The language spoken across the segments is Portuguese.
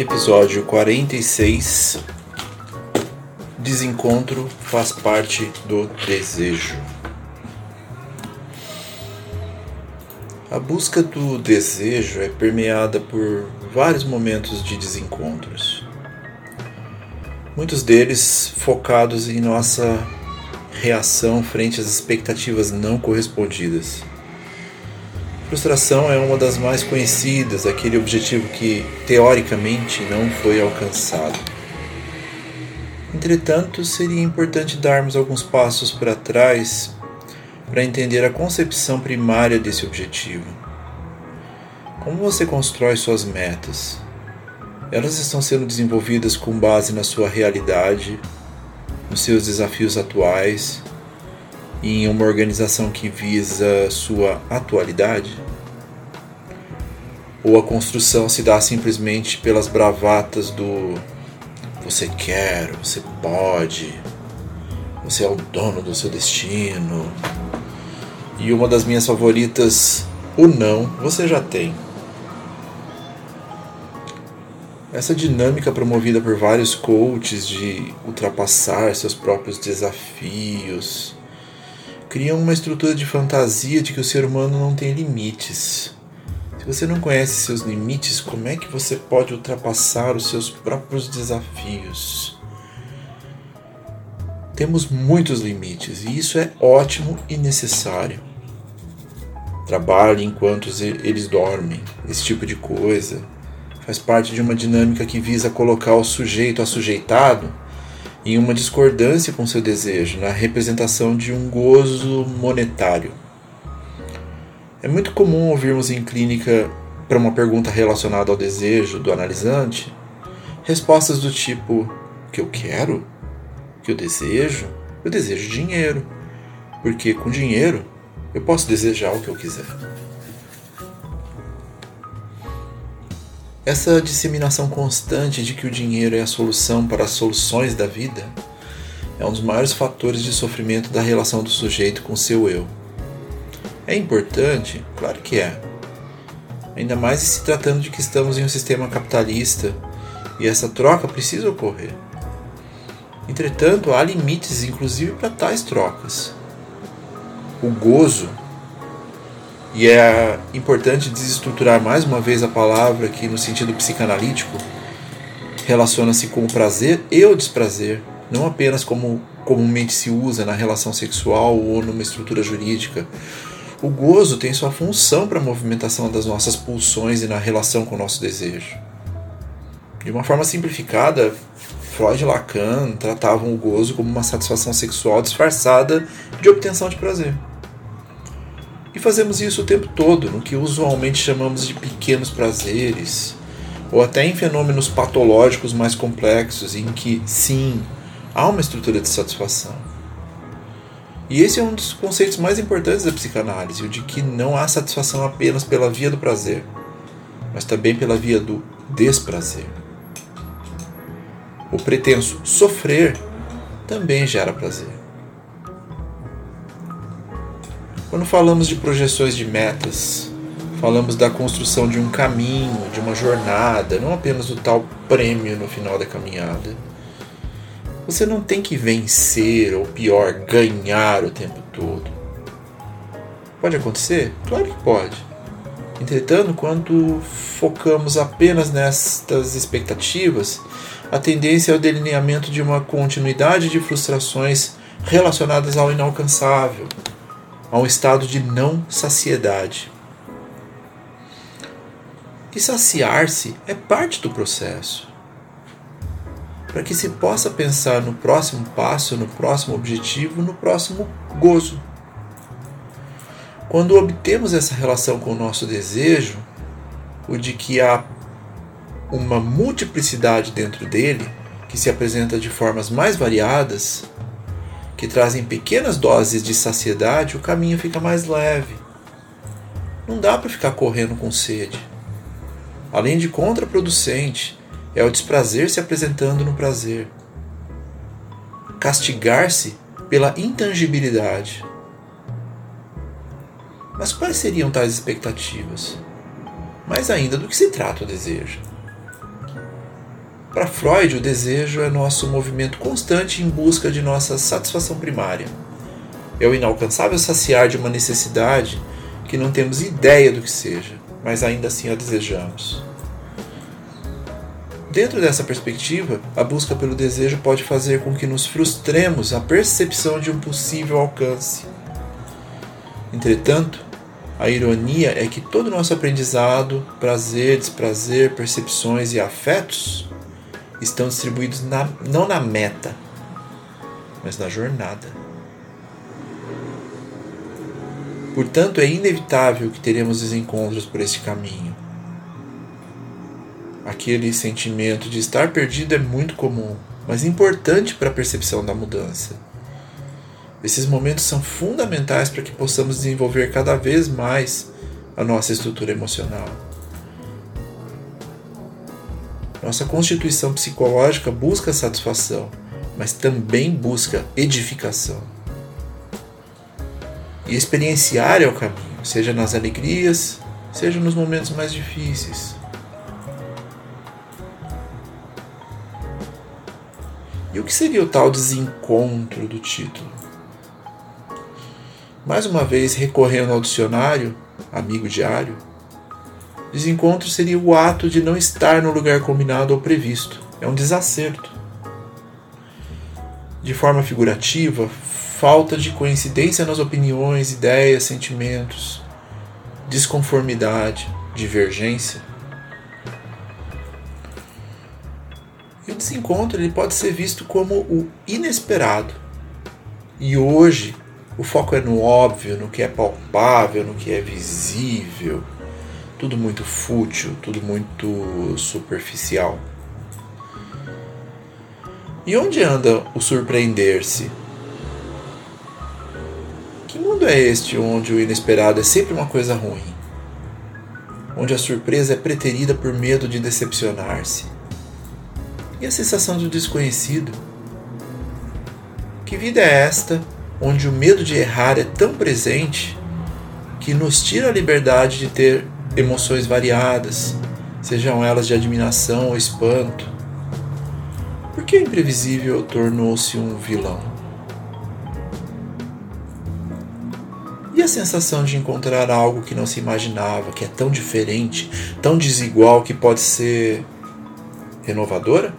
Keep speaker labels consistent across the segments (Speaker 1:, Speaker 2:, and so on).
Speaker 1: Episódio 46 Desencontro faz parte do desejo. A busca do desejo é permeada por vários momentos de desencontros. Muitos deles focados em nossa reação frente às expectativas não correspondidas. Frustração é uma das mais conhecidas, aquele objetivo que teoricamente não foi alcançado. Entretanto, seria importante darmos alguns passos para trás para entender a concepção primária desse objetivo. Como você constrói suas metas? Elas estão sendo desenvolvidas com base na sua realidade, nos seus desafios atuais em uma organização que visa sua atualidade? Ou a construção se dá simplesmente pelas bravatas do você quer, você pode, você é o dono do seu destino? E uma das minhas favoritas, o não, você já tem. Essa dinâmica promovida por vários coaches de ultrapassar seus próprios desafios, criam uma estrutura de fantasia de que o ser humano não tem limites. Se você não conhece seus limites, como é que você pode ultrapassar os seus próprios desafios? Temos muitos limites e isso é ótimo e necessário. Trabalhe enquanto eles dormem, esse tipo de coisa. Faz parte de uma dinâmica que visa colocar o sujeito assujeitado em uma discordância com seu desejo, na representação de um gozo monetário. É muito comum ouvirmos em clínica, para uma pergunta relacionada ao desejo do analisante, respostas do tipo: que eu quero? Que eu desejo? Eu desejo dinheiro, porque com dinheiro eu posso desejar o que eu quiser. Essa disseminação constante de que o dinheiro é a solução para as soluções da vida é um dos maiores fatores de sofrimento da relação do sujeito com seu eu. É importante? Claro que é. Ainda mais se tratando de que estamos em um sistema capitalista e essa troca precisa ocorrer. Entretanto, há limites, inclusive, para tais trocas. O gozo e é importante desestruturar mais uma vez a palavra que, no sentido psicanalítico, relaciona-se com o prazer e o desprazer, não apenas como comumente se usa na relação sexual ou numa estrutura jurídica. O gozo tem sua função para a movimentação das nossas pulsões e na relação com o nosso desejo. De uma forma simplificada, Freud e Lacan tratavam o gozo como uma satisfação sexual disfarçada de obtenção de prazer. E fazemos isso o tempo todo, no que usualmente chamamos de pequenos prazeres, ou até em fenômenos patológicos mais complexos, em que, sim, há uma estrutura de satisfação. E esse é um dos conceitos mais importantes da psicanálise, o de que não há satisfação apenas pela via do prazer, mas também pela via do desprazer. O pretenso sofrer também gera prazer. Quando falamos de projeções de metas, falamos da construção de um caminho, de uma jornada, não apenas do tal prêmio no final da caminhada. Você não tem que vencer, ou pior, ganhar o tempo todo. Pode acontecer? Claro que pode. Entretanto, quando focamos apenas nestas expectativas, a tendência é o delineamento de uma continuidade de frustrações relacionadas ao inalcançável, a um estado de não saciedade. E saciar-se é parte do processo. Para que se possa pensar no próximo passo, no próximo objetivo, no próximo gozo. Quando obtemos essa relação com o nosso desejo, o de que a uma multiplicidade dentro dele, que se apresenta de formas mais variadas, que trazem pequenas doses de saciedade, o caminho fica mais leve. Não dá para ficar correndo com sede. Além de contraproducente, é o desprazer se apresentando no prazer. Castigar-se pela intangibilidade. Mas quais seriam tais expectativas? Mais ainda, do que se trata o desejo? Para Freud, o desejo é nosso movimento constante em busca de nossa satisfação primária. É o inalcançável saciar de uma necessidade que não temos ideia do que seja, mas ainda assim a desejamos. Dentro dessa perspectiva, a busca pelo desejo pode fazer com que nos frustremos a percepção de um possível alcance. Entretanto, a ironia é que todo o nosso aprendizado, prazer, desprazer, percepções e afetos estão distribuídos na, não na meta, mas na jornada. Portanto, é inevitável que teremos desencontros por esse caminho. Aquele sentimento de estar perdido é muito comum, mas importante para a percepção da mudança. Esses momentos são fundamentais para que possamos desenvolver cada vez mais a nossa estrutura emocional. Nossa constituição psicológica busca satisfação, mas também busca edificação. E experienciar é o caminho, seja nas alegrias, seja nos momentos mais difíceis. E o que seria o tal desencontro do título? Mais uma vez, recorrendo ao dicionário, amigo diário, desencontro seria o ato de não estar no lugar combinado ou previsto. É um desacerto. De forma figurativa, falta de coincidência nas opiniões, ideias, sentimentos, desconformidade, divergência. E o desencontro ele pode ser visto como o inesperado. E hoje, o foco é no óbvio, no que é palpável, no que é visível. Tudo muito fútil, tudo muito superficial. E onde anda o surpreender-se? Que mundo é este onde o inesperado é sempre uma coisa ruim? Onde a surpresa é preterida por medo de decepcionar-se? E a sensação do desconhecido? Que vida é esta onde o medo de errar é tão presente que nos tira a liberdade de ter emoções variadas, sejam elas de admiração ou espanto. Por que o imprevisível tornou-se um vilão? E a sensação de encontrar algo que não se imaginava, que é tão diferente, tão desigual que pode ser renovadora?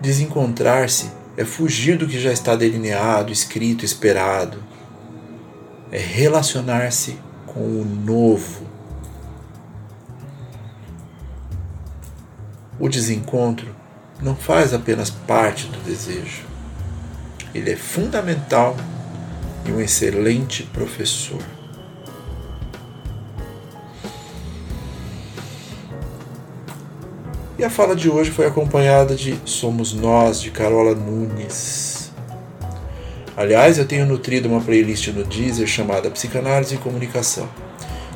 Speaker 1: Desencontrar-se é fugir do que já está delineado, escrito, esperado. É relacionar-se com o novo. O desencontro não faz apenas parte do desejo. Ele é fundamental e um excelente professor. E a fala de hoje foi acompanhada de Somos Nós, de Carola Nunes. Aliás, eu tenho nutrido uma playlist no Deezer chamada Psicanálise e Comunicação.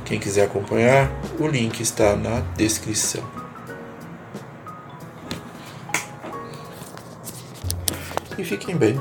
Speaker 1: Quem quiser acompanhar, o link está na descrição. E fiquem bem.